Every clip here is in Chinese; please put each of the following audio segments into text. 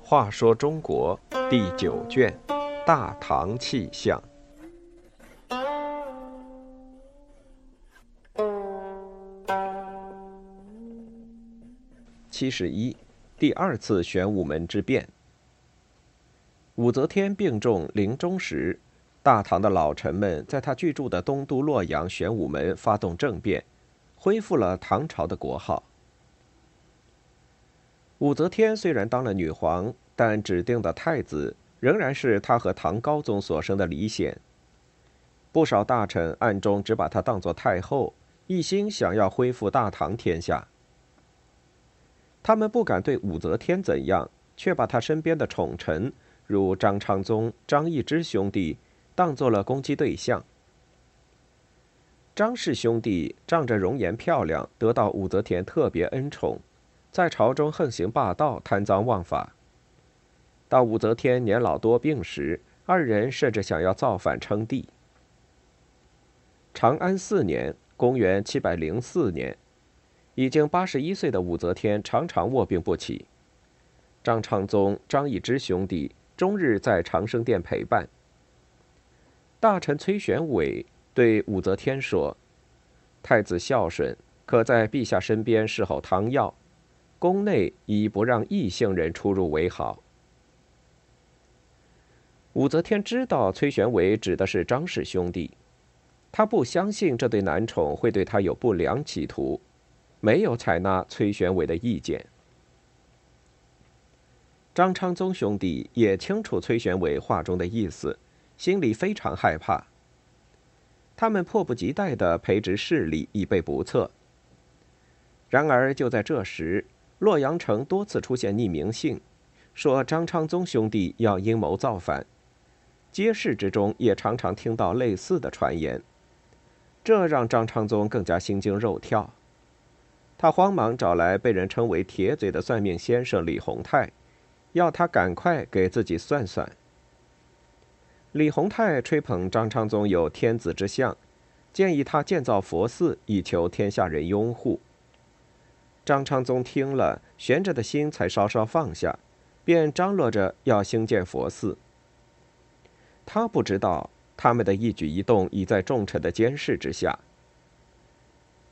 话说中国第九卷《大唐气象》七十一，第二次玄武门之变。武则天病重临终时，大唐的老臣们在他居住的东都洛阳玄武门发动政变，恢复了唐朝的国号。武则天虽然当了女皇，但指定的太子仍然是她和唐高宗所生的李显。不少大臣暗中只把她当作太后，一心想要恢复大唐天下。他们不敢对武则天怎样，却把她身边的宠臣。如张昌宗、张易之兄弟，当做了攻击对象。张氏兄弟仗着容颜漂亮，得到武则天特别恩宠，在朝中横行霸道、贪赃枉法。到武则天年老多病时，二人甚至想要造反称帝。长安四年（公元704年），已经八十一岁的武则天常常卧病不起。张昌宗、张易之兄弟。终日在长生殿陪伴。大臣崔玄伟对武则天说：“太子孝顺，可在陛下身边侍候汤药，宫内以不让异姓人出入为好。”武则天知道崔玄伟指的是张氏兄弟，她不相信这对男宠会对她有不良企图，没有采纳崔玄伟的意见。张昌宗兄弟也清楚崔玄伟话中的意思，心里非常害怕。他们迫不及待地培植势力，以备不测。然而就在这时，洛阳城多次出现匿名信，说张昌宗兄弟要阴谋造反，街市之中也常常听到类似的传言，这让张昌宗更加心惊肉跳。他慌忙找来被人称为“铁嘴”的算命先生李洪泰。要他赶快给自己算算。李洪泰吹捧张昌宗有天子之相，建议他建造佛寺以求天下人拥护。张昌宗听了，悬着的心才稍稍放下，便张罗着要兴建佛寺。他不知道，他们的一举一动已在众臣的监视之下。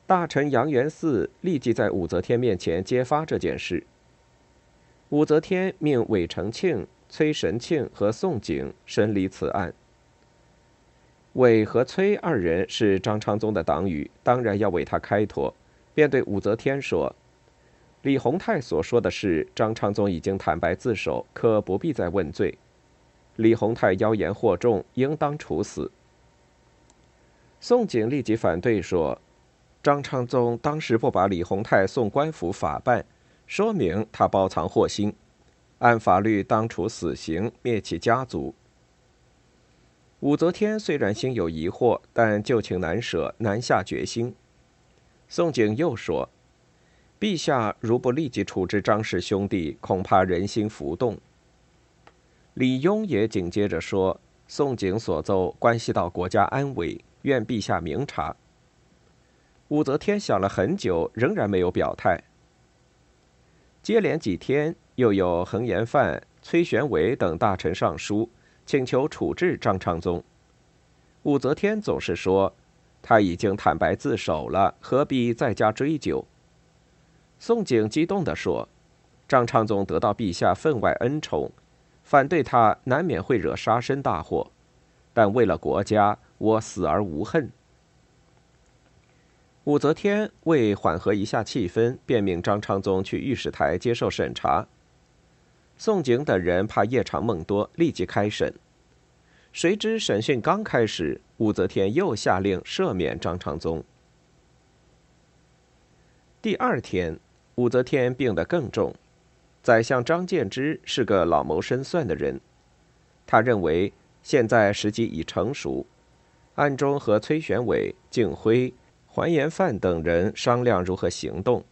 大臣杨元嗣立即在武则天面前揭发这件事。武则天命韦承庆、崔神庆和宋璟审理此案。韦和崔二人是张昌宗的党羽，当然要为他开脱，便对武则天说：“李弘泰所说的是，张昌宗已经坦白自首，可不必再问罪。李弘泰妖言惑众，应当处死。”宋璟立即反对说：“张昌宗当时不把李弘泰送官府法办。”说明他包藏祸心，按法律当处死刑，灭其家族。武则天虽然心有疑惑，但旧情难舍，难下决心。宋璟又说：“陛下如不立即处置张氏兄弟，恐怕人心浮动。”李邕也紧接着说：“宋璟所奏关系到国家安危，愿陛下明察。”武则天想了很久，仍然没有表态。接连几天，又有恒延范、崔玄伟等大臣上书，请求处置张昌宗。武则天总是说，他已经坦白自首了，何必再加追究？宋璟激动地说：“张昌宗得到陛下分外恩宠，反对他难免会惹杀身大祸，但为了国家，我死而无恨。”武则天为缓和一下气氛，便命张昌宗去御史台接受审查。宋璟等人怕夜长梦多，立即开审。谁知审讯刚开始，武则天又下令赦免张昌宗。第二天，武则天病得更重。宰相张建之是个老谋深算的人，他认为现在时机已成熟，暗中和崔玄伟、敬辉。桓延范等人商量如何行动。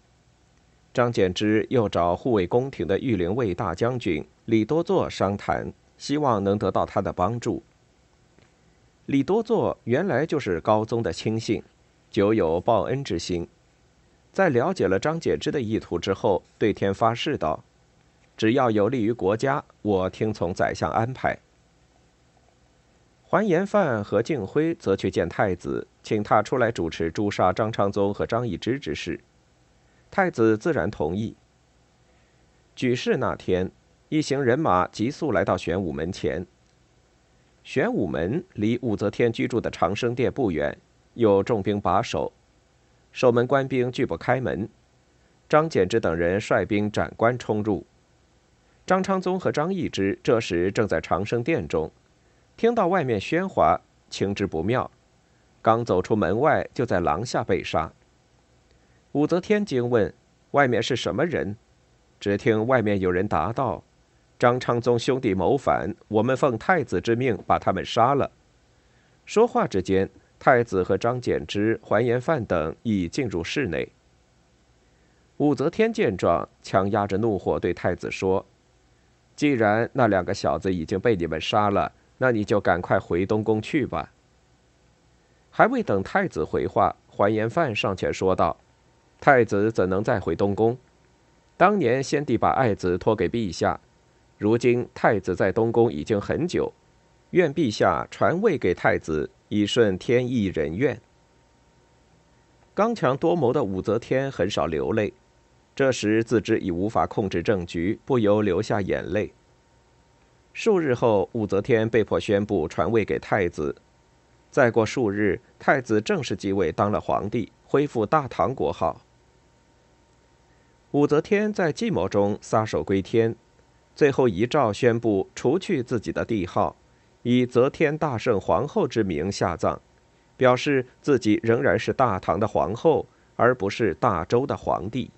张柬之又找护卫宫廷的御林卫大将军李多作商谈，希望能得到他的帮助。李多作原来就是高宗的亲信，久有报恩之心。在了解了张柬之的意图之后，对天发誓道：“只要有利于国家，我听从宰相安排。”还延范和敬辉则去见太子，请他出来主持诛杀张昌宗和张易之之事。太子自然同意。举事那天，一行人马急速来到玄武门前。玄武门离武则天居住的长生殿不远，有重兵把守，守门官兵拒不开门。张柬之等人率兵斩关冲入。张昌宗和张易之这时正在长生殿中，听到外面喧哗，情知不妙，刚走出门外，就在廊下被杀。武则天惊问：“外面是什么人？”只听外面有人答道。张昌宗兄弟谋反，我们奉太子之命把他们杀了。说话之间，太子和张柬之、还颜范等已进入室内。武则天见状，强压着怒火对太子说：“既然那两个小子已经被你们杀了，那你就赶快回东宫去吧。”还未等太子回话，还颜范上前说道：“太子怎能再回东宫？当年先帝把爱子托给陛下。”如今太子在东宫已经很久，愿陛下传位给太子，以顺天意人愿。刚强多谋的武则天很少流泪，这时自知已无法控制政局，不由流下眼泪。数日后，武则天被迫宣布传位给太子。再过数日，太子正式继位，当了皇帝，恢复大唐国号。武则天在计谋中撒手归天。最后遗诏宣布除去自己的帝号，以则天大圣皇后之名下葬，表示自己仍然是大唐的皇后，而不是大周的皇帝。